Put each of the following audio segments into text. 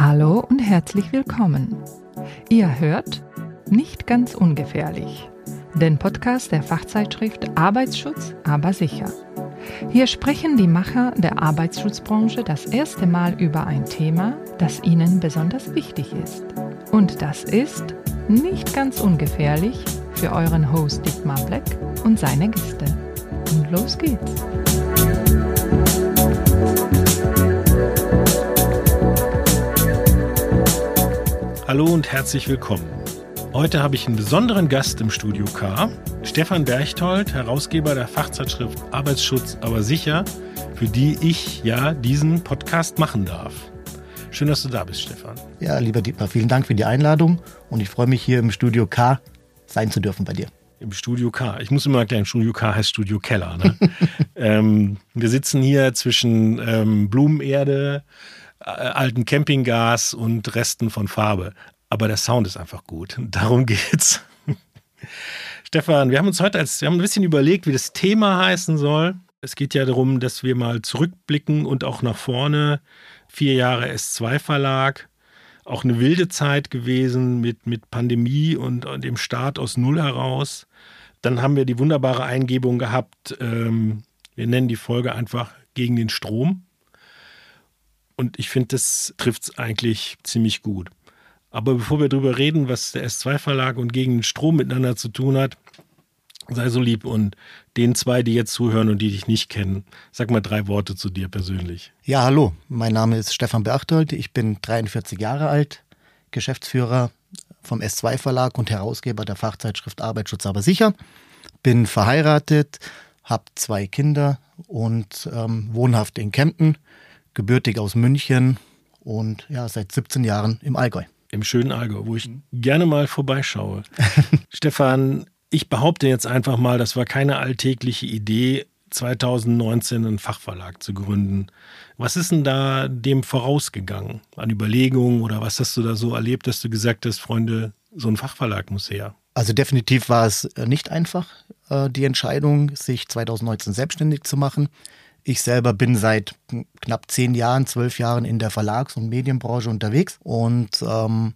Hallo und herzlich willkommen. Ihr hört Nicht ganz ungefährlich, den Podcast der Fachzeitschrift Arbeitsschutz, aber sicher. Hier sprechen die Macher der Arbeitsschutzbranche das erste Mal über ein Thema, das ihnen besonders wichtig ist. Und das ist nicht ganz ungefährlich für euren Host Dietmar Black und seine Gäste. Und los geht's. Hallo und herzlich willkommen. Heute habe ich einen besonderen Gast im Studio K. Stefan Berchtold, Herausgeber der Fachzeitschrift Arbeitsschutz, aber sicher, für die ich ja diesen Podcast machen darf. Schön, dass du da bist, Stefan. Ja, lieber Dietmar, vielen Dank für die Einladung und ich freue mich hier im Studio K sein zu dürfen bei dir. Im Studio K. Ich muss immer erklären, Studio K heißt Studio Keller. Ne? ähm, wir sitzen hier zwischen ähm, Blumenerde, äh, alten Campinggas und Resten von Farbe. Aber der Sound ist einfach gut. Darum geht's. Stefan, wir haben uns heute als, wir haben ein bisschen überlegt, wie das Thema heißen soll. Es geht ja darum, dass wir mal zurückblicken und auch nach vorne. Vier Jahre S2 Verlag. Auch eine wilde Zeit gewesen mit, mit Pandemie und, und dem Start aus Null heraus. Dann haben wir die wunderbare Eingebung gehabt, ähm, wir nennen die Folge einfach gegen den Strom. Und ich finde, das trifft es eigentlich ziemlich gut. Aber bevor wir darüber reden, was der S2-Verlag und gegen den Strom miteinander zu tun hat, sei so lieb und den zwei, die jetzt zuhören und die dich nicht kennen, sag mal drei Worte zu dir persönlich. Ja, hallo, mein Name ist Stefan Berchtold, ich bin 43 Jahre alt, Geschäftsführer vom S2 Verlag und Herausgeber der Fachzeitschrift Arbeitsschutz aber sicher, bin verheiratet, habe zwei Kinder und ähm, wohnhaft in Kempten gebürtig aus München und ja, seit 17 Jahren im Allgäu. Im schönen Allgäu, wo ich gerne mal vorbeischaue. Stefan, ich behaupte jetzt einfach mal, das war keine alltägliche Idee, 2019 einen Fachverlag zu gründen. Was ist denn da dem vorausgegangen an Überlegungen oder was hast du da so erlebt, dass du gesagt hast, Freunde, so ein Fachverlag muss her? Also definitiv war es nicht einfach, äh, die Entscheidung, sich 2019 selbstständig zu machen. Ich selber bin seit knapp zehn Jahren, zwölf Jahren in der Verlags- und Medienbranche unterwegs und ähm,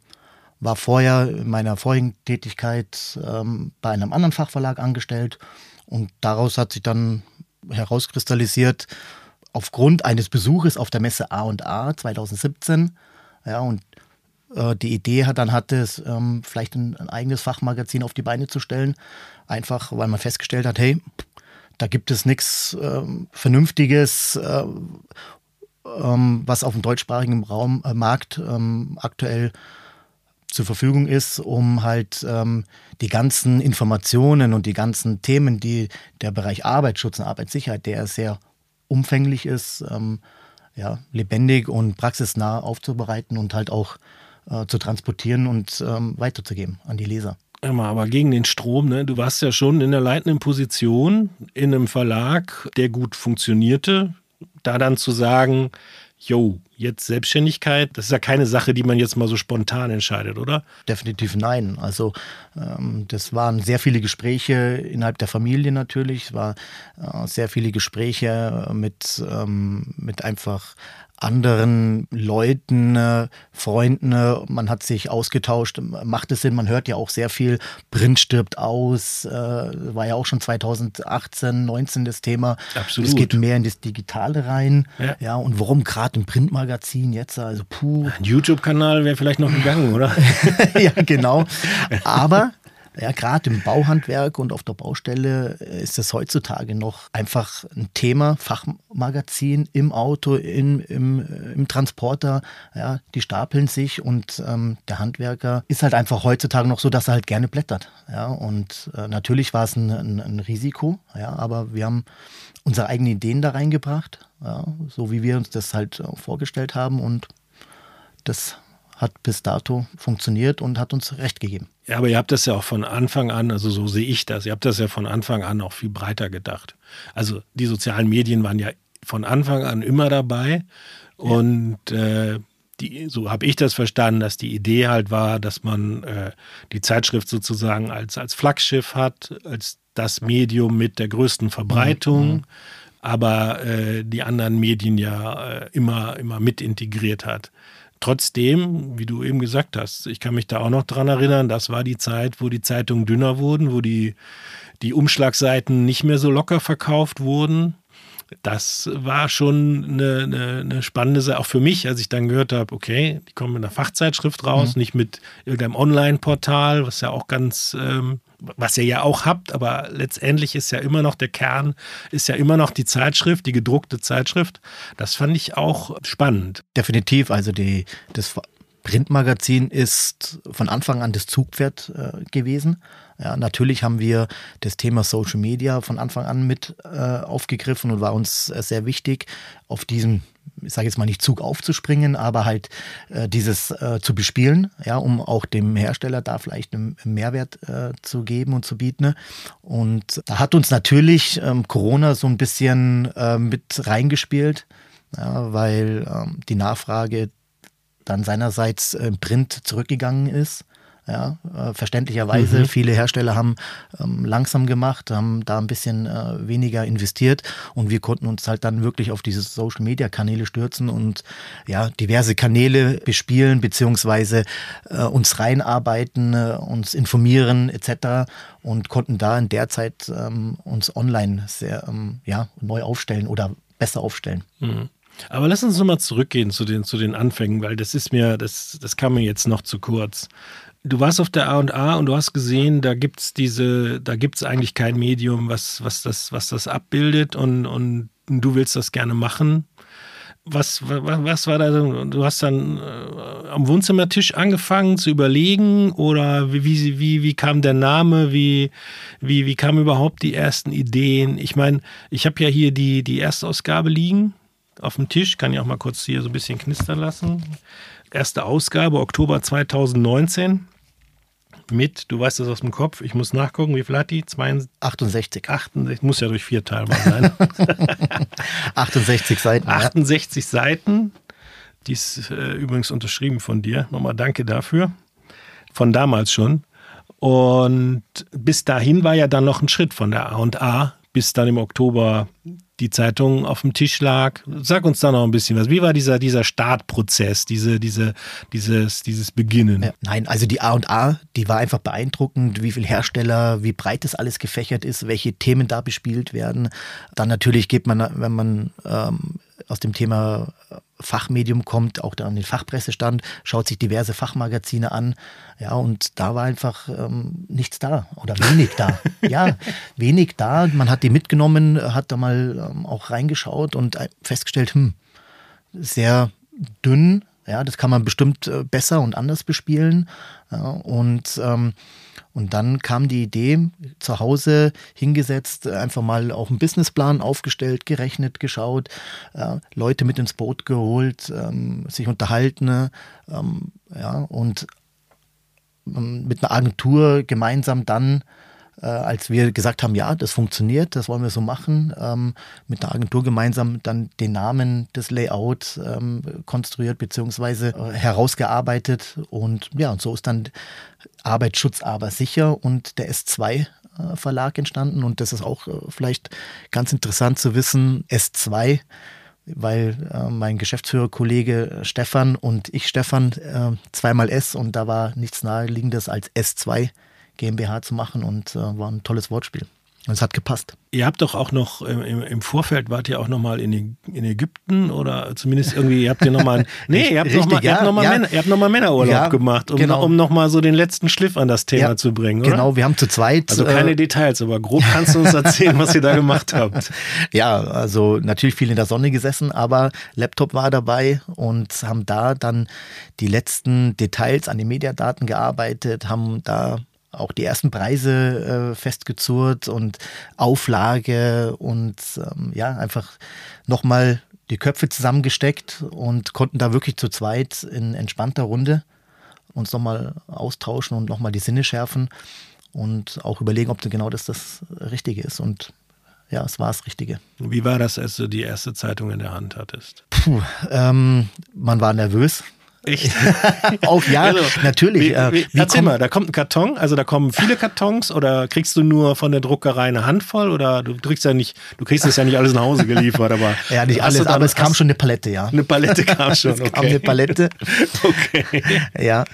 war vorher in meiner vorigen Tätigkeit ähm, bei einem anderen Fachverlag angestellt und daraus hat sich dann herauskristallisiert, aufgrund eines Besuches auf der Messe A&A 2017, ja, und äh, die Idee hat, dann hatte es, ähm, vielleicht ein, ein, eigenes Fachmagazin auf die Beine zu stellen, einfach weil man festgestellt hat, hey, da gibt es nichts ähm, Vernünftiges, äh, ähm, was auf dem deutschsprachigen Raum, äh, Markt ähm, aktuell zur Verfügung ist, um halt ähm, die ganzen Informationen und die ganzen Themen, die der Bereich Arbeitsschutz und Arbeitssicherheit, der sehr umfänglich ist, ähm, ja, lebendig und praxisnah aufzubereiten und halt auch äh, zu transportieren und ähm, weiterzugeben an die Leser. Aber gegen den Strom, ne? du warst ja schon in der leitenden Position in einem Verlag, der gut funktionierte. Da dann zu sagen, jo, jetzt Selbstständigkeit, das ist ja keine Sache, die man jetzt mal so spontan entscheidet, oder? Definitiv nein. Also ähm, das waren sehr viele Gespräche innerhalb der Familie natürlich. Es war äh, sehr viele Gespräche mit, ähm, mit einfach anderen Leuten, äh, Freunden, äh, man hat sich ausgetauscht, macht es Sinn, man hört ja auch sehr viel, Print stirbt aus, äh, war ja auch schon 2018, 19 das Thema. Absolut. Es geht mehr in das Digitale rein, ja, ja und warum gerade im Printmagazin jetzt, also puh. Ein YouTube-Kanal wäre vielleicht noch gegangen, oder? ja, genau, aber ja, gerade im Bauhandwerk und auf der Baustelle äh, ist es heutzutage noch einfach ein Thema, Fachmagazin im Auto, in, im, äh, im Transporter. Ja, die stapeln sich und ähm, der Handwerker ist halt einfach heutzutage noch so, dass er halt gerne blättert. Ja, und äh, natürlich war es ein, ein, ein, Risiko, ja, aber wir haben unsere eigenen Ideen da reingebracht, ja, so wie wir uns das halt äh, vorgestellt haben und das hat bis dato funktioniert und hat uns recht gegeben. Ja, aber ihr habt das ja auch von Anfang an, also so sehe ich das, ihr habt das ja von Anfang an auch viel breiter gedacht. Also die sozialen Medien waren ja von Anfang an immer dabei und äh, die, so habe ich das verstanden, dass die Idee halt war, dass man äh, die Zeitschrift sozusagen als, als Flaggschiff hat, als das Medium mit der größten Verbreitung. Mhm. aber äh, die anderen Medien ja äh, immer, immer mit integriert hat. Trotzdem, wie du eben gesagt hast, ich kann mich da auch noch dran erinnern, das war die Zeit, wo die Zeitungen dünner wurden, wo die, die Umschlagseiten nicht mehr so locker verkauft wurden. Das war schon eine, eine, eine spannende Sache, auch für mich, als ich dann gehört habe, okay, die kommen mit einer Fachzeitschrift raus, mhm. nicht mit irgendeinem Online-Portal, was ja auch ganz ähm, was ihr ja auch habt, aber letztendlich ist ja immer noch der Kern, ist ja immer noch die Zeitschrift, die gedruckte Zeitschrift. Das fand ich auch spannend. Definitiv, also die, das Printmagazin ist von Anfang an das Zugpferd äh, gewesen. Ja, natürlich haben wir das Thema Social Media von Anfang an mit äh, aufgegriffen und war uns äh, sehr wichtig, auf diesen ich sage jetzt mal nicht Zug aufzuspringen, aber halt äh, dieses äh, zu bespielen, ja, um auch dem Hersteller da vielleicht einen Mehrwert äh, zu geben und zu bieten. Und da hat uns natürlich ähm, Corona so ein bisschen äh, mit reingespielt, ja, weil ähm, die Nachfrage dann seinerseits im Print zurückgegangen ist. Ja, äh, verständlicherweise, mhm. viele Hersteller haben ähm, langsam gemacht, haben da ein bisschen äh, weniger investiert und wir konnten uns halt dann wirklich auf diese Social Media Kanäle stürzen und ja, diverse Kanäle bespielen, beziehungsweise äh, uns reinarbeiten, äh, uns informieren etc. und konnten da in der Zeit ähm, uns online sehr ähm, ja, neu aufstellen oder besser aufstellen. Mhm. Aber lass uns nochmal zurückgehen zu den, zu den Anfängen, weil das ist mir, das, das kam mir jetzt noch zu kurz du warst auf der A&A und du hast gesehen, da gibt's diese, da gibt's eigentlich kein Medium, was, was das, was das abbildet und, und du willst das gerne machen. Was, was, was war da? Du hast dann äh, am Wohnzimmertisch angefangen zu überlegen oder wie, wie, wie, wie kam der Name? Wie, wie, wie kamen überhaupt die ersten Ideen? Ich meine, ich habe ja hier die, die Erstausgabe liegen auf dem Tisch, kann ich auch mal kurz hier so ein bisschen knistern lassen. Erste Ausgabe, Oktober 2019 mit, du weißt das aus dem Kopf, ich muss nachgucken, wie viel hat die? 68. 68, muss ja durch vier teilbar sein. 68 Seiten. 68 ja. Seiten. Die ist äh, übrigens unterschrieben von dir. Nochmal danke dafür. Von damals schon. Und bis dahin war ja dann noch ein Schritt von der A&A, bis dann im Oktober die Zeitung auf dem Tisch lag. Sag uns da noch ein bisschen was. Wie war dieser, dieser Startprozess, diese, diese, dieses, dieses Beginnen? Ja, nein, also die A und A, die war einfach beeindruckend, wie viele Hersteller, wie breit das alles gefächert ist, welche Themen da bespielt werden. Dann natürlich geht man, wenn man ähm, aus dem Thema Fachmedium kommt, auch da an den Fachpressestand, schaut sich diverse Fachmagazine an. Ja, und da war einfach ähm, nichts da oder wenig da. ja, wenig da. Man hat die mitgenommen, hat da mal ähm, auch reingeschaut und äh, festgestellt, hm, sehr dünn. Ja, das kann man bestimmt äh, besser und anders bespielen. Ja, und ähm, und dann kam die Idee, zu Hause hingesetzt, einfach mal auch einen Businessplan aufgestellt, gerechnet, geschaut, äh, Leute mit ins Boot geholt, ähm, sich unterhalten ähm, ja, und ähm, mit einer Agentur gemeinsam dann äh, als wir gesagt haben, ja, das funktioniert, das wollen wir so machen, ähm, mit der Agentur gemeinsam dann den Namen des Layout ähm, konstruiert bzw. Äh, herausgearbeitet und ja, und so ist dann Arbeitsschutz aber sicher und der S2 äh, Verlag entstanden und das ist auch äh, vielleicht ganz interessant zu wissen, S2 weil äh, mein Geschäftsführerkollege Stefan und ich Stefan zweimal S und da war nichts naheliegendes als S2 GmbH zu machen und äh, war ein tolles Wortspiel. Und es hat gepasst. Ihr habt doch auch noch im, im Vorfeld wart ihr auch noch mal in, in Ägypten oder zumindest irgendwie ihr habt ihr noch mal nee ihr habt Richtig, noch mal, ja, ihr habt noch mal, ja. Männer, ihr habt noch mal Männerurlaub ja, gemacht um, genau. um noch mal so den letzten Schliff an das Thema zu bringen oder? genau wir haben zu zweit also keine äh, Details aber grob kannst du uns erzählen was ihr da gemacht habt ja also natürlich viel in der Sonne gesessen aber Laptop war dabei und haben da dann die letzten Details an den Mediadaten gearbeitet haben da auch die ersten Preise äh, festgezurrt und Auflage und ähm, ja, einfach nochmal die Köpfe zusammengesteckt und konnten da wirklich zu zweit in entspannter Runde uns nochmal austauschen und nochmal die Sinne schärfen und auch überlegen, ob genau das das Richtige ist. Und ja, es war das Richtige. Wie war das, als du die erste Zeitung in der Hand hattest? Puh, ähm, man war nervös. Echt? auch ja, Also, natürlich. Wie, äh, wie, wie erzähl mal, da kommt ein Karton, also da kommen viele Kartons oder kriegst du nur von der Druckerei eine Handvoll oder du kriegst ja nicht, du kriegst das ja nicht alles nach Hause geliefert, aber Ja, nicht alles, aber es kam schon eine Palette, ja. eine Palette kam schon, Es okay. kam eine Palette. Okay. Ja.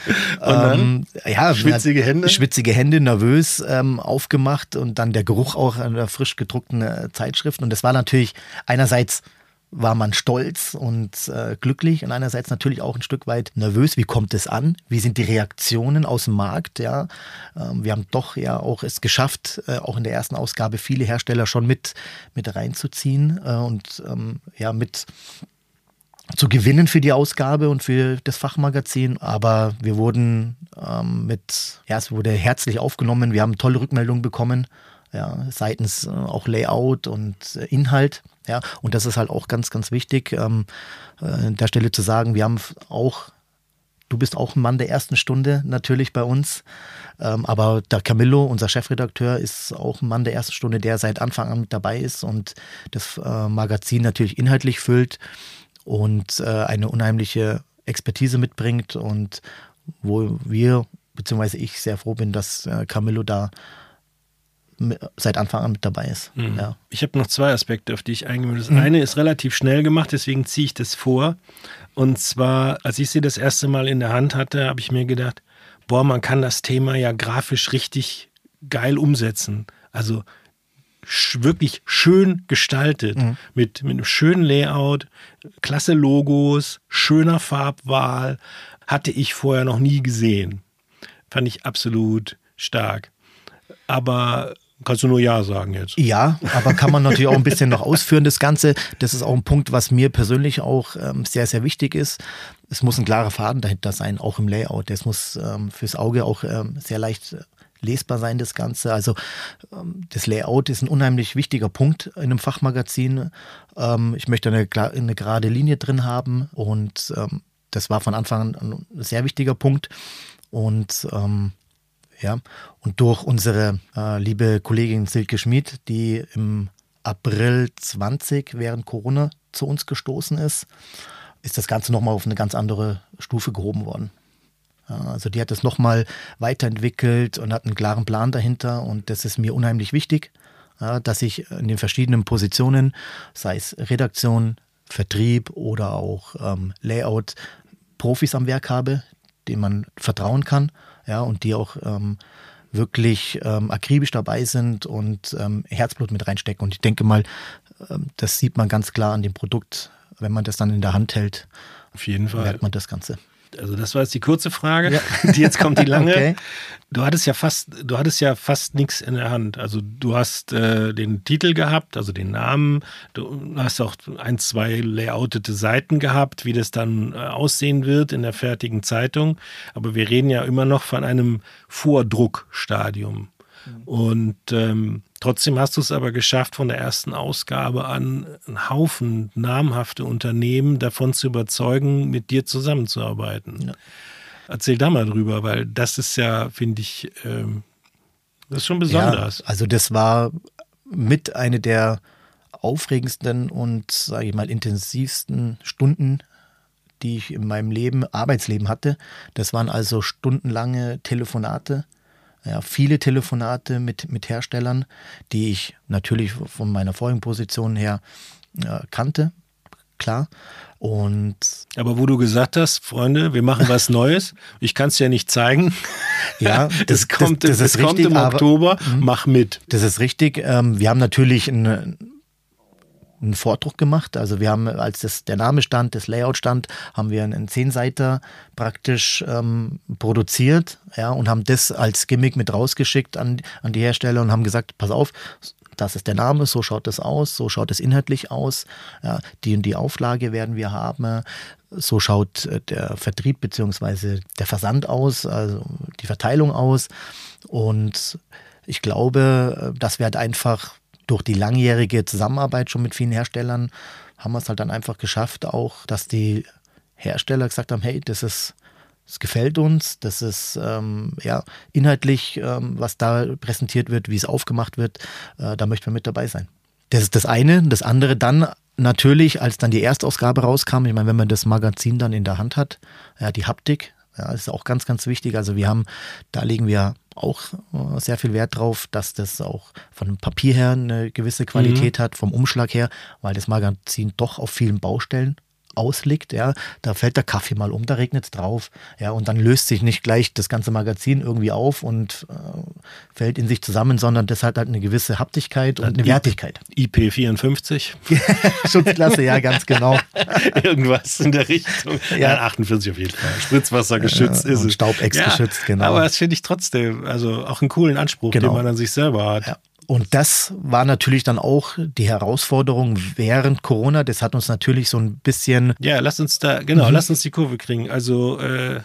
dann? Ähm, ja, Schwitzige Hände? Schwitzige Hände, nervös ähm, aufgemacht und dann der Geruch auch an der frisch gedruckten äh, Zeitschrift. Und das war natürlich einerseits war man stolz und äh, glücklich und einerseits natürlich auch ein Stück weit nervös. Wie kommt es an? Wie sind die Reaktionen aus dem Markt? Ja, ähm, wir haben doch ja auch es geschafft, äh, auch in der ersten Ausgabe viele Hersteller schon mit mit reinzuziehen äh, und ähm, ja mit zu gewinnen für die Ausgabe und für das Fachmagazin. Aber wir wurden ähm, mit, ja, es wurde herzlich aufgenommen. Wir haben tolle Rückmeldungen bekommen, ja, seitens äh, auch Layout und äh, Inhalt. Ja, und das ist halt auch ganz, ganz wichtig, ähm, äh, an der Stelle zu sagen, wir haben auch Du bist auch ein Mann der ersten Stunde natürlich bei uns. Ähm, aber der Camillo, unser Chefredakteur, ist auch ein Mann der ersten Stunde, der seit Anfang an dabei ist und das äh, Magazin natürlich inhaltlich füllt und äh, eine unheimliche Expertise mitbringt und wo wir, beziehungsweise ich sehr froh bin, dass äh, Camillo da seit Anfang an mit dabei ist. Ja. Ich habe noch zwei Aspekte, auf die ich eingehen will. Das eine ist relativ schnell gemacht, deswegen ziehe ich das vor. Und zwar, als ich sie das erste Mal in der Hand hatte, habe ich mir gedacht, boah, man kann das Thema ja grafisch richtig geil umsetzen. Also sch wirklich schön gestaltet, mit, mit einem schönen Layout, klasse Logos, schöner Farbwahl, hatte ich vorher noch nie gesehen. Fand ich absolut stark. Aber kannst du nur Ja sagen jetzt. Ja, aber kann man natürlich auch ein bisschen noch ausführen, das Ganze. Das ist auch ein Punkt, was mir persönlich auch ähm, sehr, sehr wichtig ist. Es muss ein klarer Faden dahinter sein, auch im Layout. Das muss ähm, fürs Auge auch ähm, sehr leicht äh, lesbar sein, das Ganze. Also ähm, das Layout ist ein unheimlich wichtiger Punkt in einem Fachmagazin. Ähm, ich möchte eine, eine gerade Linie drin haben und ähm, das war von Anfang an ein sehr wichtiger Punkt. Und ähm, ja, und durch unsere äh, liebe Kollegin Silke Schmid, die im April 20 während Corona zu uns gestoßen ist, ist das Ganze nochmal auf eine ganz andere Stufe gehoben worden. Ja, also die hat es nochmal weiterentwickelt und hat einen klaren Plan dahinter und das ist mir unheimlich wichtig, ja, dass ich in den verschiedenen Positionen, sei es Redaktion, Vertrieb oder auch ähm, Layout, Profis am Werk habe, denen man vertrauen kann, ja, und die auch ähm, wirklich ähm, akribisch dabei sind und ähm, Herzblut mit reinstecken. Und ich denke mal, ähm, das sieht man ganz klar an dem Produkt, wenn man das dann in der Hand hält, Auf jeden Fall. merkt man das Ganze. Also das war jetzt die kurze Frage. Die jetzt kommt die lange. Okay. Du hattest ja fast, du hattest ja fast nichts in der Hand. Also du hast äh, den Titel gehabt, also den Namen. Du hast auch ein, zwei layoutete Seiten gehabt, wie das dann äh, aussehen wird in der fertigen Zeitung. Aber wir reden ja immer noch von einem Vordruckstadium. Und ähm, trotzdem hast du es aber geschafft, von der ersten Ausgabe an einen Haufen namhafte Unternehmen davon zu überzeugen, mit dir zusammenzuarbeiten. Ja. Erzähl da mal drüber, weil das ist ja, finde ich, ähm, das ist schon besonders. Ja, also das war mit eine der aufregendsten und, sage ich mal, intensivsten Stunden, die ich in meinem Leben, Arbeitsleben hatte. Das waren also stundenlange Telefonate, ja, viele Telefonate mit, mit Herstellern, die ich natürlich von meiner vorigen Position her äh, kannte, klar. Und Aber wo du gesagt hast, Freunde, wir machen was Neues, ich kann es ja nicht zeigen. Ja, das, das- kommt, das- das das, ist kommt richtig, im aber- Oktober, mach mit. Das ist richtig. Ähm, wir haben natürlich einen, einen Vordruck gemacht. Also wir haben, als das, der Name stand, das Layout stand, haben wir einen Zehnseiter praktisch ähm, produziert ja, und haben das als Gimmick mit rausgeschickt an, an die Hersteller und haben gesagt, pass auf, das ist der Name, so schaut das aus, so schaut es inhaltlich aus, ja, die und die Auflage werden wir haben, so schaut äh, der Vertrieb beziehungsweise der Versand aus, also die Verteilung aus und ich glaube, äh, dass wir halt einfach durch die langjährige Zusammenarbeit schon mit vielen Herstellern haben wir es halt dann einfach geschafft, auch, dass die Hersteller gesagt haben, hey, das ist, das gefällt uns, das ist ähm, ja inhaltlich, ähm, was da präsentiert wird, wie es aufgemacht wird, äh, da möchten wir mit dabei sein. Das ist das eine. Das andere dann natürlich, als dann die Erstausgabe rauskam, ich meine, wenn man das Magazin dann in der Hand hat, ja, die Haptik, ja, ist auch ganz, ganz wichtig. Also wir haben, da legen wir auch äh, sehr viel Wert drauf, dass das auch von dem Papier her eine gewisse Qualität mhm. hat, vom Umschlag her, weil das Magazin doch auf vielen Baustellen ausliegt, ja, da fällt der Kaffee mal um, da regnet es drauf, ja, und dann löst sich nicht gleich das ganze Magazin irgendwie auf und äh, fällt in sich zusammen, sondern das hat halt eine gewisse Haptigkeit und eine Wertigkeit. IP54. Schutzklasse, ja, ganz genau. Irgendwas in der Richtung. Ja, ja 48 auf jeden Fall. Spritzwasser geschützt äh, ist es. Staubex ja, geschützt, genau. Aber das finde ich trotzdem, also auch einen coolen Anspruch, genau. den man an sich selber hat. Ja. Und das war natürlich dann auch die Herausforderung während Corona. Das hat uns natürlich so ein bisschen. Ja, lass uns da, genau, mhm. lass uns die Kurve kriegen. Also, äh,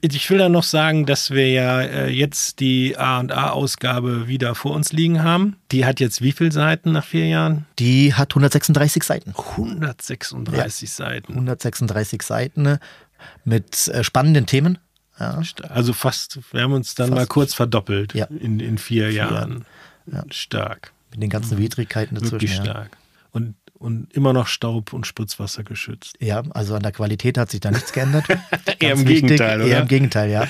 ich will dann noch sagen, dass wir ja äh, jetzt die A&A-Ausgabe wieder vor uns liegen haben. Die hat jetzt wie viele Seiten nach vier Jahren? Die hat 136 Seiten. 136 ja. Seiten. 136 Seiten mit äh, spannenden Themen. Ja. Also fast, wir haben uns dann fast. mal kurz verdoppelt ja. in, in vier, vier Jahren. Jahren. Ja. Stark. Mit den ganzen Widrigkeiten dazwischen. Wirklich stark. Und, und immer noch Staub und Spritzwasser geschützt. Ja, also an der Qualität hat sich da nichts geändert. eher im wichtig. Gegenteil, oder? Eher im Gegenteil, ja.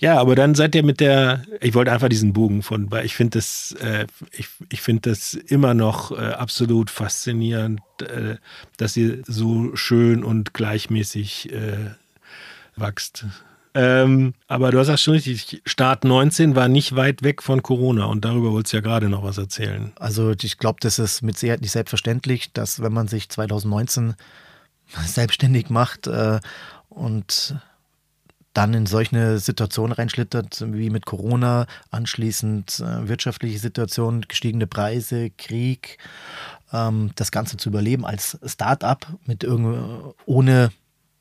Ja, aber dann seid ihr mit der, ich wollte einfach diesen Bogen von, weil ich finde das, äh, ich, ich finde das immer noch äh, absolut faszinierend, äh, dass ihr so schön und gleichmäßig äh, wächst. Ähm, aber du hast das schon richtig. Start 19 war nicht weit weg von Corona und darüber wolltest du ja gerade noch was erzählen. Also ich glaube, das ist mit Sicherheit nicht selbstverständlich, dass wenn man sich 2019 selbstständig macht äh, und dann in solche Situationen reinschlittert wie mit Corona, anschließend äh, wirtschaftliche Situation, gestiegene Preise, Krieg, ähm, das Ganze zu überleben als Start-up mit ohne,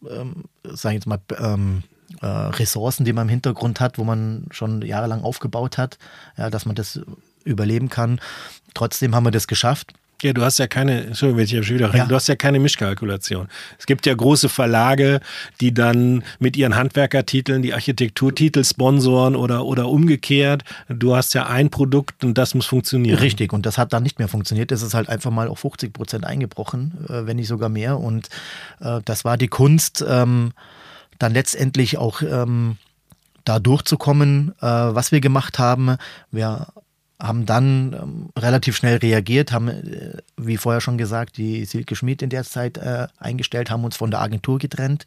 ähm, sage ich jetzt mal, ähm, äh, Ressourcen, die man im Hintergrund hat, wo man schon jahrelang aufgebaut hat, ja, dass man das überleben kann. Trotzdem haben wir das geschafft. Ja, du hast ja keine, Entschuldigung, wenn ich hier schon wieder rein, ja. du hast ja keine Mischkalkulation. Es gibt ja große Verlage, die dann mit ihren Handwerkertiteln die Architekturtitel sponsoren oder, oder umgekehrt. Du hast ja ein Produkt und das muss funktionieren. Richtig, und das hat dann nicht mehr funktioniert. Das ist halt einfach mal auf 50 Prozent eingebrochen, äh, wenn nicht sogar mehr. Und äh, das war die Kunst, ähm, dann letztendlich auch ähm, da durchzukommen, äh, was wir gemacht haben. Wir haben dann ähm, relativ schnell reagiert, haben, äh, wie vorher schon gesagt, die Silke Schmid in der Zeit äh, eingestellt, haben uns von der Agentur getrennt,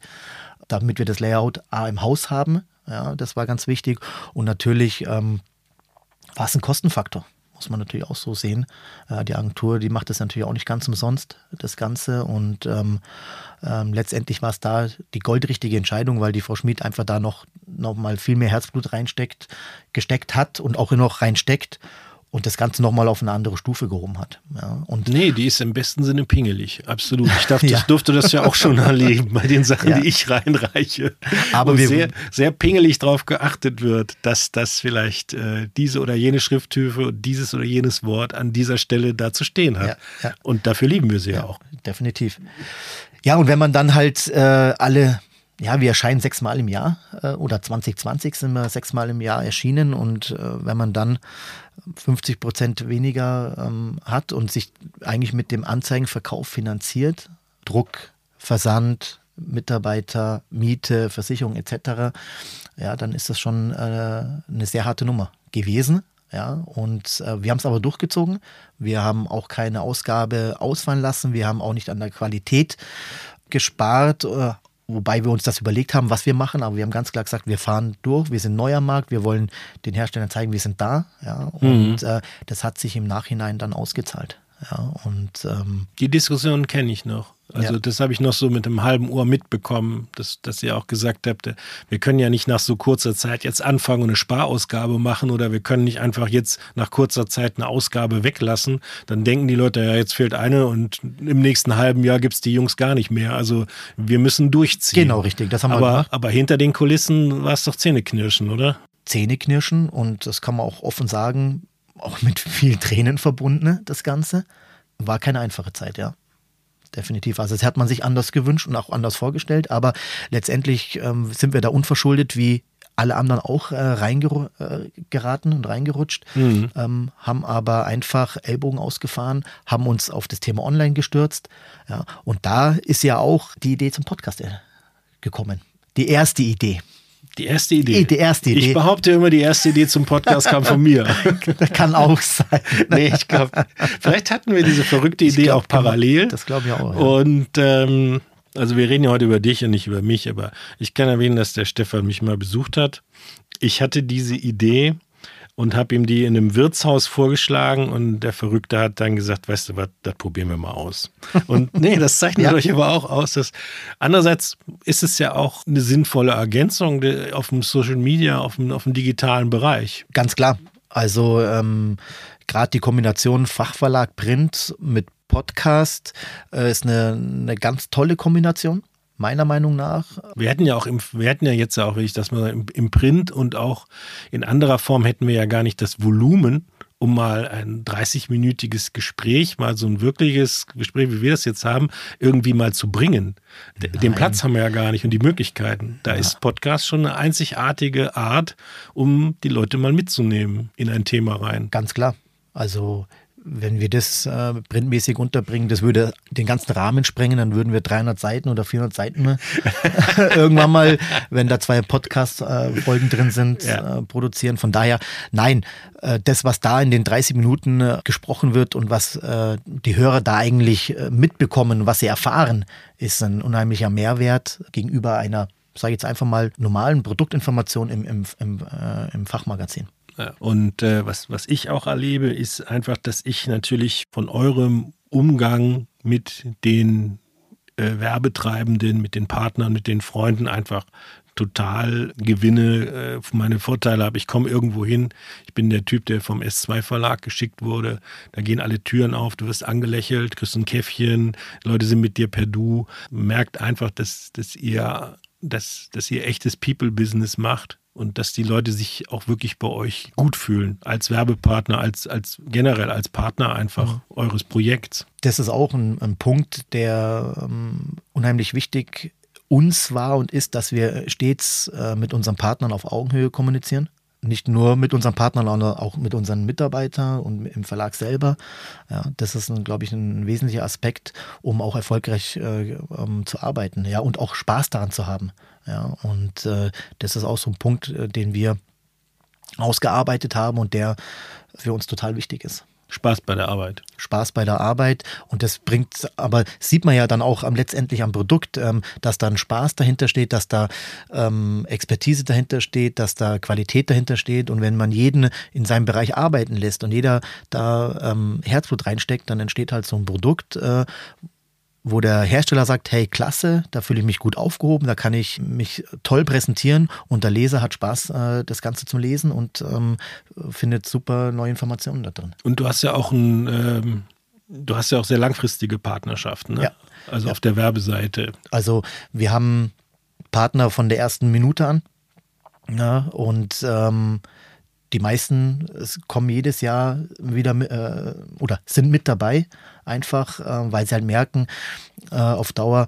damit wir das Layout A im Haus haben. Ja, das war ganz wichtig. Und natürlich ähm, war es ein Kostenfaktor muss man natürlich auch so sehen. Äh, die Agentur, die macht das natürlich auch nicht ganz umsonst, das Ganze. Und ähm, ähm, letztendlich war es da die goldrichtige Entscheidung, weil die Frau Schmid einfach da noch, noch mal viel mehr Herzblut reinsteckt, gesteckt hat und auch noch reinsteckt und das Ganze nochmal auf eine andere Stufe gehoben hat. Ja, und nee, die ist im besten Sinne pingelig, absolut. Ich darf, ja. durfte das ja auch schon erleben bei den Sachen, ja. die ich reinreiche. Aber wo sehr, sehr pingelig darauf geachtet wird, dass das vielleicht äh, diese oder jene Schrifthöfe, dieses oder jenes Wort an dieser Stelle da zu stehen hat. Und dafür lieben wir sie ja, auch. Definitiv. Ja, und wenn man dann halt äh, alle ja, wir erscheinen sechsmal im Jahr äh, oder 2020 sind wir sechsmal im Jahr erschienen und äh, wenn man dann 50 Prozent weniger ähm, hat und sich eigentlich mit dem Anzeigenverkauf finanziert, Druck, Versand, Mitarbeiter, Miete, Versicherung etc., ja, dann ist das schon äh, eine sehr harte Nummer gewesen. Ja, und äh, wir haben es aber durchgezogen. Wir haben auch keine Ausgabe ausfallen lassen. Wir haben auch nicht an der Qualität gespart, äh, wobei wir uns das überlegt haben, was wir machen, aber wir haben ganz klar gesagt, wir fahren durch, wir sind neuer Markt, wir wollen den Herstellern zeigen, wir sind da. Ja, und mhm. äh, das hat sich im Nachhinein dann ausgezahlt. Ja, und ähm, die Diskussion kenne ich noch. Also ja. das habe ich noch so mit einem halben Ohr mitbekommen, dass, dass ihr auch gesagt habt, wir können ja nicht nach so kurzer Zeit jetzt anfangen und eine Sparausgabe machen oder wir können nicht einfach jetzt nach kurzer Zeit eine Ausgabe weglassen. Dann denken die Leute, ja, jetzt fehlt eine und im nächsten halben Jahr gibt es die Jungs gar nicht mehr. Also wir müssen durchziehen. Genau, richtig. Das haben aber, wir gemacht. Aber hinter den Kulissen war es doch Zähneknirschen, oder? Zähneknirschen und das kann man auch offen sagen, auch mit viel Tränen verbunden, das Ganze. War keine einfache Zeit, ja definitiv. Also das hat man sich anders gewünscht und auch anders vorgestellt, aber letztendlich ähm, sind wir da unverschuldet wie alle anderen auch äh, reingeraten und reingerutscht, Mhm. ähm, haben aber einfach Ellbogen ausgefahren, haben uns auf das Thema Online gestürzt. Ja, und da ist ja auch die Idee zum Podcast äh, gekommen. Die erste Idee. Die erste Idee. Die erste Idee. Ich behaupte immer, die erste Idee zum Podcast kam von mir. Kann auch sein. nee, ich glaube, vielleicht hatten wir diese verrückte Idee glaub, auch parallel. Das glaube ich auch. Ja. Und ähm, also wir reden ja heute über dich und nicht über mich, aber ich kann erwähnen, dass der Stefan mich mal besucht hat. Ich hatte diese Idee und habe ihm die in einem Wirtshaus vorgeschlagen und der Verrückte hat dann gesagt, weißt du was, das probieren wir mal aus. Und nee, das zeichnet Ja. euch aber auch aus, dass andererseits ist es ja auch eine sinnvolle Ergänzung auf dem Social Media, auf dem, auf dem digitalen Bereich. Ganz klar. Also ähm, gerade die Kombination Fachverlag Print mit Podcast äh, ist eine, eine ganz tolle Kombination, meiner Meinung nach. Wir hätten ja auch im, wir hätten ja jetzt ja auch, wenn ich das mal im, im Print und auch in anderer Form hätten wir ja gar nicht das Volumen, um mal ein 30-minütiges Gespräch, mal so ein wirkliches Gespräch, wie wir das jetzt haben, irgendwie mal zu bringen. D- Den Nein. Platz haben wir ja gar nicht und die Möglichkeiten. Da ist Podcast schon eine einzigartige Art, um die Leute mal mitzunehmen in ein Thema rein. Ganz klar. Also wenn wir das äh, printmäßig unterbringen, das würde den ganzen Rahmen sprengen, dann würden wir 300 Seiten oder 400 Seiten äh, irgendwann mal, wenn da zwei Podcast-Folgen drin sind, Ja. äh, produzieren. Von daher, nein, äh, das, was da in den 30 Minuten äh, gesprochen wird und was äh, die Hörer da eigentlich äh, mitbekommen, was sie erfahren, ist ein unheimlicher Mehrwert gegenüber einer, sage ich jetzt einfach mal, normalen Produktinformation im, im, im, äh, im Fachmagazin. Und äh, was, was ich auch erlebe, ist einfach, dass ich natürlich von eurem Umgang mit den äh, Werbetreibenden, mit den Partnern, mit den Freunden einfach total gewinne, äh, meine Vorteile habe. Ich komme irgendwo hin, ich bin der Typ, der vom S2-Verlag geschickt wurde. Da gehen alle Türen auf, du wirst angelächelt, kriegst ein Käffchen, Leute sind mit dir per Du. Merkt einfach, dass, dass, ihr, dass, dass ihr echtes People-Business macht und dass die Leute sich auch wirklich bei euch gut fühlen, als Werbepartner, als, als generell als Partner einfach eures Projekts. das ist auch ein, ein Punkt, der ähm, unheimlich wichtig uns war und ist, dass wir stets äh, mit unseren Partnern auf Augenhöhe kommunizieren. Nicht nur mit unseren Partnern, sondern auch mit unseren Mitarbeitern und im Verlag selber. Ja, das ist, glaube ich, ein wesentlicher Aspekt, um auch erfolgreich äh, ähm, zu arbeiten ja, und auch Spaß daran zu haben. Ja, und äh, das ist auch so ein Punkt, äh, den wir ausgearbeitet haben und der für uns total wichtig ist. Spaß bei der Arbeit. Spaß bei der Arbeit und das bringt, aber sieht man ja dann auch am letztendlich am Produkt, ähm, dass da ein Spaß dahinter steht, dass da ähm, Expertise dahinter steht, dass da Qualität dahinter steht und wenn man jeden in seinem Bereich arbeiten lässt und jeder da ähm, Herzblut reinsteckt, dann entsteht halt so ein Produkt, äh, wo der Hersteller sagt, hey, klasse, da fühle ich mich gut aufgehoben, da kann ich mich toll präsentieren und der Leser hat Spaß, äh, das Ganze zum Lesen und ähm, findet super neue Informationen da drin. Und du hast ja auch ein, ähm, du hast ja auch sehr langfristige Partnerschaften, ne? Ja. Also Ja. auf der Werbeseite. Also wir haben Partner von der ersten Minute an. Ja, und ähm, die meisten kommen jedes Jahr wieder äh, oder sind mit dabei, einfach äh, weil sie halt merken äh, auf Dauer,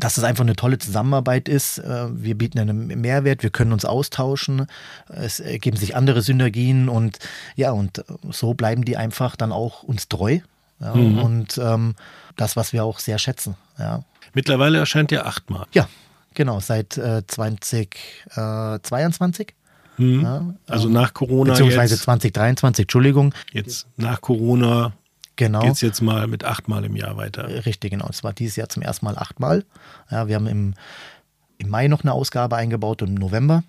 dass es einfach eine tolle Zusammenarbeit ist. Äh, Wir bieten einen Mehrwert, wir können uns austauschen, es ergeben sich andere Synergien und ja, und so bleiben die einfach dann auch uns treu. Ja, Und ähm, das, was wir auch sehr schätzen. Ja, Mittlerweile erscheint ja achtmal. ja genau, seit äh, 2022. Hm. Ja, also nach Corona beziehungsweise jetzt, 2023, Entschuldigung. jetzt nach Corona Genau. geht es jetzt mal mit achtmal im Jahr weiter. Richtig, genau. Es war dieses Jahr zum ersten Mal achtmal. Ja, wir haben im, im Mai noch eine Ausgabe eingebaut und im November.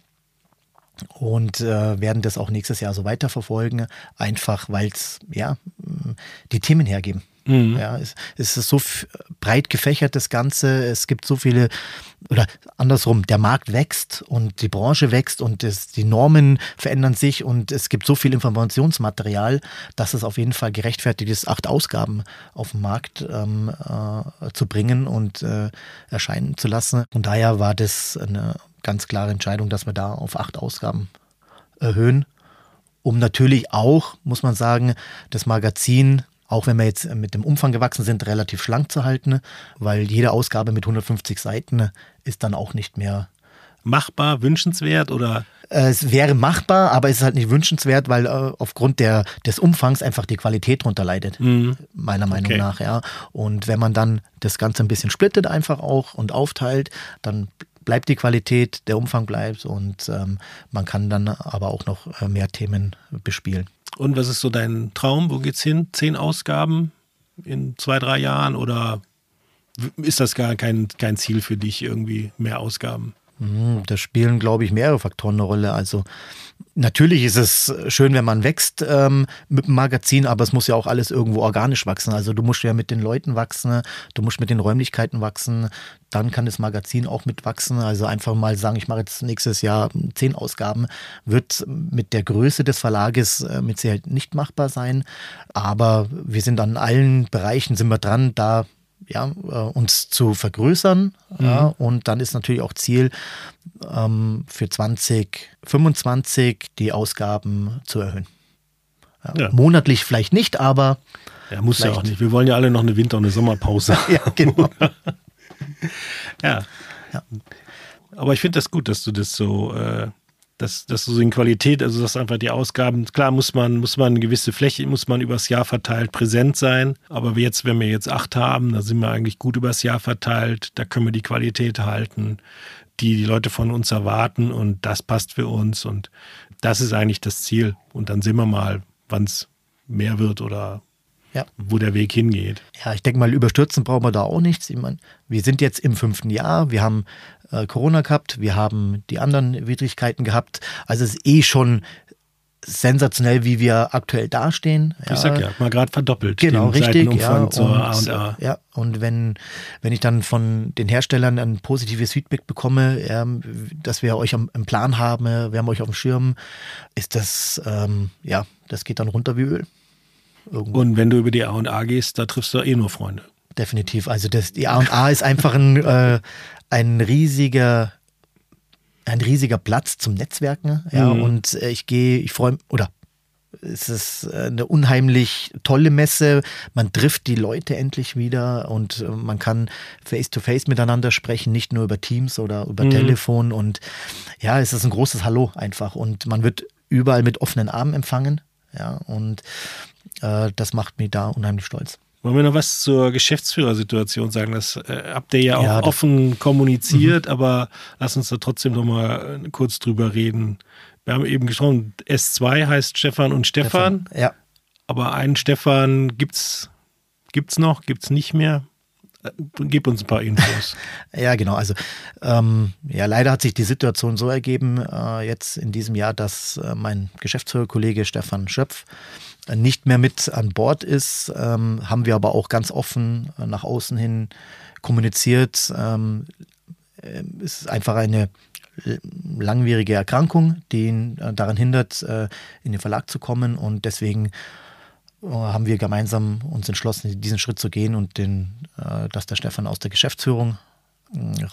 Und äh, werden das auch nächstes Jahr so weiterverfolgen, einfach weil es ja mh, die Themen hergeben. Mhm. Ja, es, es ist so breit gefächert, das Ganze. Es gibt so viele, oder andersrum, der Markt wächst und die Branche wächst und es, die Normen verändern sich und es gibt so viel Informationsmaterial, dass es auf jeden Fall gerechtfertigt ist, acht Ausgaben auf den Markt ähm, äh, zu bringen und äh, erscheinen zu lassen. Und daher war das eine ganz klare Entscheidung, dass wir da auf acht Ausgaben erhöhen um natürlich auch, muss man sagen, das Magazin, auch wenn wir jetzt mit dem Umfang gewachsen sind, relativ schlank zu halten, weil jede Ausgabe mit 150 Seiten ist dann auch nicht mehr machbar, wünschenswert oder? Äh, es wäre machbar, aber es ist halt nicht wünschenswert, weil äh, aufgrund der, des Umfangs einfach die Qualität drunter leidet, mhm. meiner Meinung okay. nach. Ja. Und wenn man dann das Ganze ein bisschen splittet einfach auch und aufteilt, dann bleibt die Qualität, der Umfang bleibt und ähm, man kann dann aber auch noch äh, mehr Themen bespielen. Und was ist so dein Traum? Wo geht's hin? Zehn Ausgaben in zwei, drei Jahren oder ist das gar kein, kein Ziel für dich, irgendwie mehr Ausgaben? Hm, da spielen, glaube ich, mehrere Faktoren eine Rolle. Also natürlich ist es schön, wenn man wächst ähm, mit dem Magazin, aber es muss ja auch alles irgendwo organisch wachsen. Also du musst ja mit den Leuten wachsen, du musst mit den Räumlichkeiten wachsen, dann kann das Magazin auch mitwachsen. Also einfach mal sagen, ich mache jetzt nächstes Jahr zehn Ausgaben, wird mit der Größe des Verlages äh, mit Sicherheit nicht machbar sein. Aber wir sind an allen Bereichen, sind wir dran, da ja, äh, uns zu vergrößern. Mhm. Ja, und dann ist natürlich auch Ziel, ähm, für 2025 die Ausgaben zu erhöhen. Ja, ja. Monatlich vielleicht nicht, aber. Ja, muss ja auch nicht. Wir wollen ja alle noch eine Winter- und eine Sommerpause. ja, genau. ja. ja. Aber ich finde das gut, dass du das so äh, dass, dass so in Qualität, also dass einfach die Ausgaben, klar muss man, muss man eine gewisse Fläche, muss man übers Jahr verteilt präsent sein. Aber jetzt, wenn wir jetzt acht haben, da sind wir eigentlich gut übers Jahr verteilt, da können wir die Qualität halten, die die Leute von uns erwarten und das passt für uns und das ist eigentlich das Ziel. Und dann sehen wir mal, wann es mehr wird oder ja. wo der Weg hingeht. Ja, ich denke mal, überstürzen brauchen wir da auch nichts. Ich meine, wir sind jetzt im fünften Jahr, wir haben äh, Corona gehabt, wir haben die anderen Widrigkeiten gehabt. Also es ist eh schon sensationell, wie wir aktuell dastehen. Ja. Ich sag ja, mal gerade verdoppelt. Genau, richtig. Ja, und, A&A. ja, und wenn, wenn ich dann von den Herstellern ein positives Feedback bekomme, ja, dass wir euch am, im Plan haben, wir haben euch auf dem Schirm, ist das, ähm, ja, das geht dann runter wie Öl. Irgendwo. Und wenn du über die A&A gehst, da triffst du eh nur Freunde. Definitiv. Also das, die A&A ist einfach ein, äh, ein riesiger ein riesiger Platz zum Netzwerken. Ja, mhm. und äh, ich gehe, ich freue mich, oder es ist äh, eine unheimlich tolle Messe. Man trifft die Leute endlich wieder und äh, man kann face-to-face -face miteinander sprechen, nicht nur über Teams oder über mhm. Telefon. Und ja, es ist ein großes Hallo einfach. Und man wird überall mit offenen Armen empfangen. Ja, und äh, das macht mich da unheimlich stolz. Wollen wir noch was zur Geschäftsführersituation sagen? Das äh, habt ihr ja auch ja, offen kommuniziert, mhm. aber lass uns da trotzdem noch mal äh, kurz drüber reden. Wir haben eben gesprochen, S2 heißt Stefan und Stefan. Stefan ja. Aber einen Stefan gibt's gibt's noch, gibt's nicht mehr? Äh, gib uns ein paar Infos. ja, genau. Also ähm, ja, leider hat sich die Situation so ergeben äh, jetzt in diesem Jahr, dass äh, mein Geschäftsführerkollege Stefan Schöpf nicht mehr mit an Bord ist, ähm, haben wir aber auch ganz offen äh, nach außen hin kommuniziert. Ähm, äh, es ist einfach eine langwierige Erkrankung, die ihn äh, daran hindert, äh, in den Verlag zu kommen und deswegen äh, haben wir gemeinsam uns entschlossen, diesen Schritt zu gehen und den, äh, dass der Stefan aus der Geschäftsführung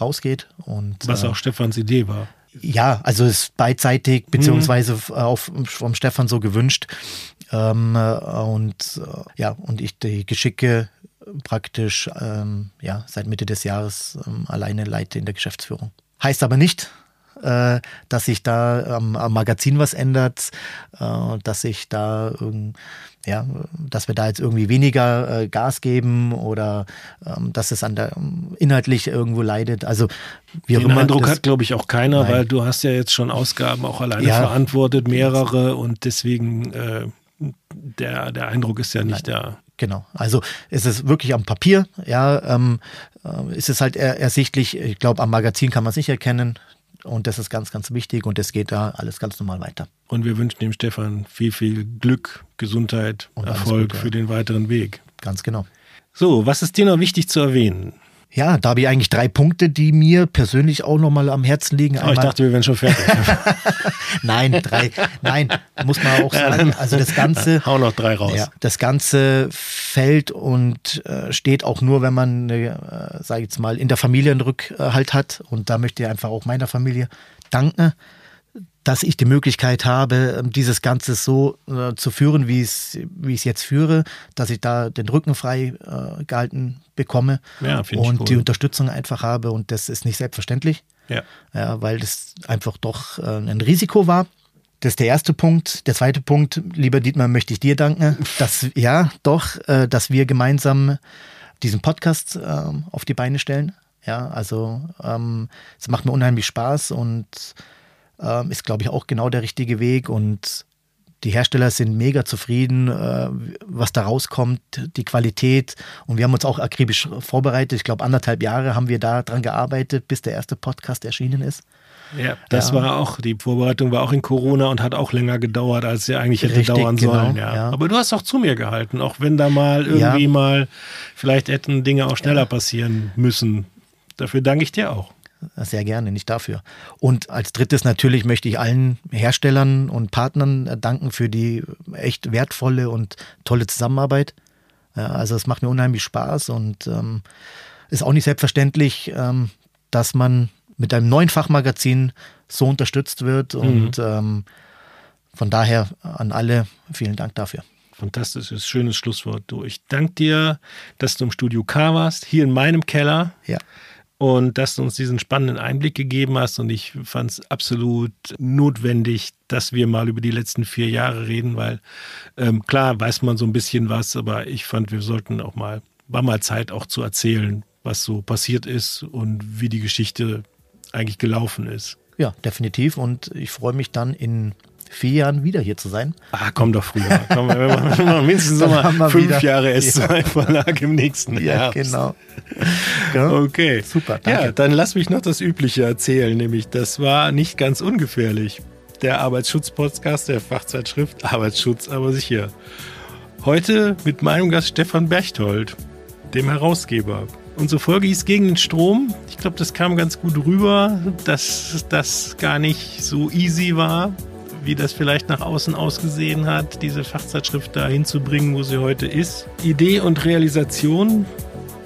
rausgeht. Und, Was auch Stefans Idee war. Ja, also es ist beidseitig, beziehungsweise mhm. auf, vom Stefan so gewünscht. Ähm, äh, und äh, ja, und ich die Geschicke praktisch ähm, ja, seit Mitte des Jahres ähm, alleine leite in der Geschäftsführung. Heißt aber nicht, äh, dass sich da am, am, Magazin was ändert, äh, dass sich da ja, dass wir da jetzt irgendwie weniger äh, Gas geben oder ähm, dass es an der inhaltlich irgendwo leidet. Also wie Den Eindruck das, hat, glaube ich, auch keiner, nein. weil du hast ja jetzt schon Ausgaben auch alleine ja, verantwortet, mehrere und deswegen äh, der, der Eindruck ist ja nicht da. Genau, also es ist wirklich am Papier, ja, ähm, äh, ist es halt er, ersichtlich. Ich glaube, am Magazin kann man es nicht erkennen. Und das ist ganz, ganz wichtig und es geht da alles ganz normal weiter. Und wir wünschen dem Stefan viel, viel Glück, Gesundheit, und Erfolg Gute, für den weiteren Weg. Ganz genau. So, was ist dir noch wichtig zu erwähnen? Ja, da habe ich eigentlich drei Punkte, die mir persönlich auch nochmal am Herzen liegen. Oh, ich dachte, wir wären schon fertig. nein, drei. Nein, muss man auch sagen. Also das Ganze. Hau noch drei raus. Ja, das Ganze fällt und äh, steht auch nur, wenn man, äh, sage ich jetzt mal, in der Familie einen Rückhalt hat. Und da möchte ich einfach auch meiner Familie danken. Dass ich die Möglichkeit habe, ähm, dieses Ganze so äh, zu führen, wie ich es jetzt führe, dass ich da den Rücken frei äh, gehalten bekomme ja, und cool. die Unterstützung einfach habe. Und das ist nicht selbstverständlich, ja. ja weil das einfach doch äh, ein Risiko war. Das ist der erste Punkt. Der zweite Punkt, lieber Dietmar, möchte ich dir danken, dass ja doch, äh, dass wir gemeinsam diesen Podcast ähm, auf die Beine stellen. Ja, also ähm, es macht mir unheimlich Spaß und ähm, ist, glaube ich, auch genau der richtige Weg. Und die Hersteller sind mega zufrieden, äh, was da rauskommt, die Qualität. Und wir haben uns auch akribisch vorbereitet. Ich glaube, anderthalb Jahre haben wir da dran gearbeitet, bis der erste Podcast erschienen ist. Ja, das ja. war auch, die Vorbereitung war auch in Corona und hat auch länger gedauert, als sie eigentlich hätte Richtig, dauern genau, sollen. Ja. ja. Aber du hast auch zu mir gehalten, auch wenn da mal irgendwie ja. mal, vielleicht hätten Dinge auch schneller passieren müssen. Dafür danke ich dir auch. Sehr gerne, nicht dafür. Und als drittes natürlich möchte ich allen Herstellern und Partnern danken für die echt wertvolle und tolle Zusammenarbeit. Also es macht mir unheimlich Spaß und ähm, ist auch nicht selbstverständlich, ähm, dass man mit einem neuen Fachmagazin so unterstützt wird. Und mhm. ähm, von daher an alle vielen Dank dafür. Fantastisches, schönes Schlusswort. Du, ich danke dir, dass du im Studio K warst, hier in meinem Keller. Ja und dass du uns diesen spannenden Einblick gegeben hast. Und ich fand es absolut notwendig, dass wir mal über die letzten vier Jahre reden, weil ähm, klar weiß man so ein bisschen was, aber ich fand, wir sollten auch mal, war mal Zeit auch zu erzählen, was so passiert ist und wie die Geschichte eigentlich gelaufen ist. Ja, definitiv. Und ich freue mich dann in vier Jahren wieder hier zu sein. Ah, komm doch früher. Komm, wir machen mindestens mal fünf wieder. Jahre S2-Verlag im nächsten Jahr. Ja, genau. Ja. Okay. Super, danke. Ja, dann lass mich noch das Übliche erzählen, nämlich das war nicht ganz ungefährlich. Der Arbeitsschutz-Podcast der Fachzeitschrift Arbeitsschutz, aber sicher. Heute mit meinem Gast Stefan Berchtold, dem Herausgeber. Unsere Folge hieß Gegen den Strom. Ich glaube, das kam ganz gut rüber, dass das gar nicht so easy war, wie das vielleicht nach außen ausgesehen hat, diese Fachzeitschrift da hinzubringen, wo sie heute ist. Idee und Realisation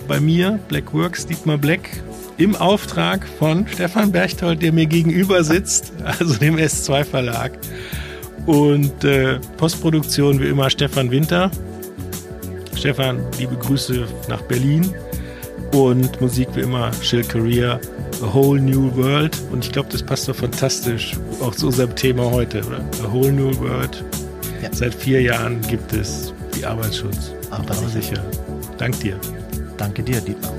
bei mir, Blackworks, Dietmar Black, im Auftrag von Stefan Berchtold, der mir gegenüber sitzt, also dem S2 Verlag. Und äh, Postproduktion wie immer Stefan Winter. Stefan, liebe Grüße nach Berlin. Und Musik wie immer Chill Career, A Whole New World. Und ich glaube, das passt doch fantastisch auch zu unserem Thema heute, oder? A Whole New World. Ja. Seit vier Jahren gibt es die Arbeitsschutz. Aber sicher. Dank dir. Danke dir, Dietmar.